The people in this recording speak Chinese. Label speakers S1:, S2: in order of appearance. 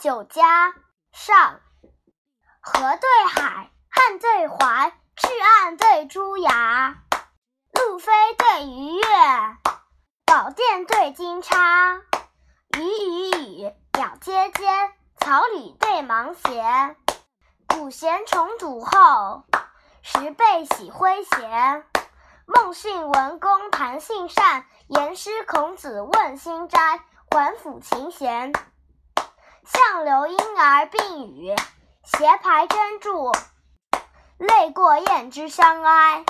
S1: 酒家上，河对海，汉对淮，赤岸对朱崖，路飞对鱼跃，宝殿对金叉，鱼鱼鱼，鸟阶阶，草履对芒鞋。五弦重堵后，十倍喜诙谐。孟姓文公谈性善，言师孔子问心斋。还抚琴弦，相留婴儿病语，斜排珍珠，泪过燕之相哀。